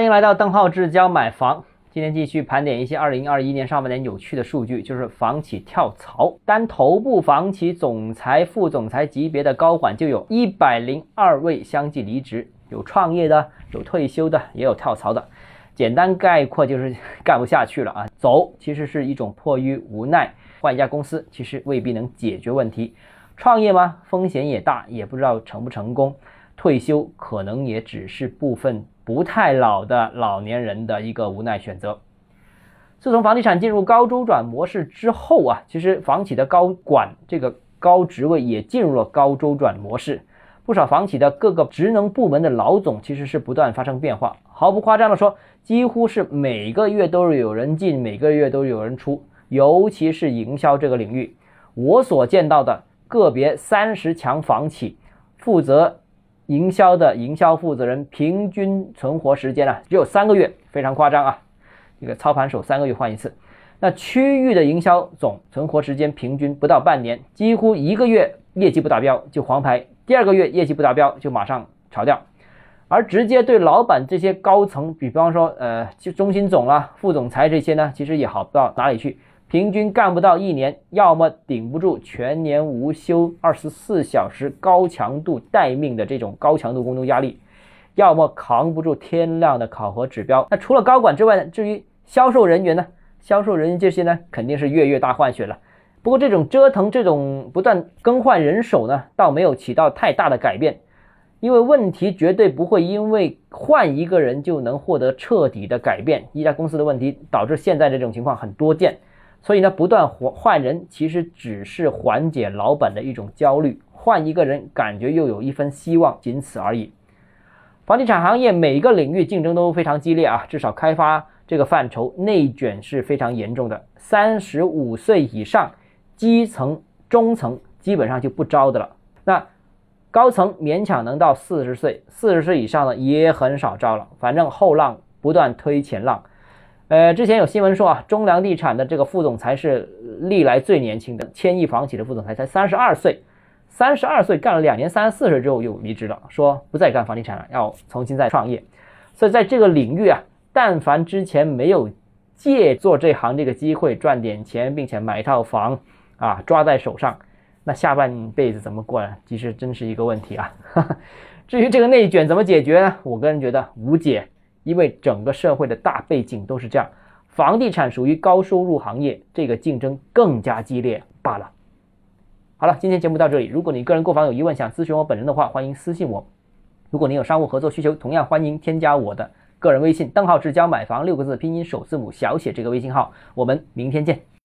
欢迎来到邓浩志教买房。今天继续盘点一些二零二一年上半年有趣的数据，就是房企跳槽，单头部房企总裁、副总裁级别的高管就有一百零二位相继离职，有创业的，有退休的，也有跳槽的。简单概括就是干不下去了啊，走其实是一种迫于无奈，换一家公司其实未必能解决问题。创业吗？风险也大，也不知道成不成功。退休可能也只是部分。不太老的老年人的一个无奈选择。自从房地产进入高周转模式之后啊，其实房企的高管这个高职位也进入了高周转模式。不少房企的各个职能部门的老总其实是不断发生变化。毫不夸张的说，几乎是每个月都是有人进，每个月都有人出。尤其是营销这个领域，我所见到的个别三十强房企负责。营销的营销负责人平均存活时间啊，只有三个月，非常夸张啊！一个操盘手三个月换一次。那区域的营销总存活时间平均不到半年，几乎一个月业绩不达标就黄牌，第二个月业绩不达标就马上炒掉。而直接对老板这些高层，比方说呃，就中心总啦、副总裁这些呢，其实也好不到哪里去。平均干不到一年，要么顶不住全年无休、二十四小时高强度待命的这种高强度工作压力，要么扛不住天量的考核指标。那除了高管之外呢？至于销售人员呢？销售人员这些呢，肯定是月月大换血了。不过这种折腾、这种不断更换人手呢，倒没有起到太大的改变，因为问题绝对不会因为换一个人就能获得彻底的改变。一家公司的问题导致现在这种情况很多见。所以呢，不断换换人，其实只是缓解老板的一种焦虑，换一个人，感觉又有一分希望，仅此而已。房地产行业每个领域竞争都非常激烈啊，至少开发这个范畴内卷是非常严重的。三十五岁以上，基层、中层基本上就不招的了。那高层勉强能到四十岁，四十岁以上的也很少招了。反正后浪不断推前浪。呃，之前有新闻说啊，中粮地产的这个副总裁是历来最年轻的，千亿房企的副总裁才三十二岁，三十二岁干了两年三十四岁之后又离职了，说不再干房地产了，要重新再创业。所以在这个领域啊，但凡之前没有借做这行这个机会赚点钱，并且买一套房啊抓在手上，那下半辈子怎么过呢？其实真是一个问题啊。至于这个内卷怎么解决呢？我个人觉得无解。因为整个社会的大背景都是这样，房地产属于高收入行业，这个竞争更加激烈罢了。好了，今天节目到这里。如果你个人购房有疑问，想咨询我本人的话，欢迎私信我。如果您有商务合作需求，同样欢迎添加我的个人微信“邓浩志教买房”六个字拼音首字母小写这个微信号。我们明天见。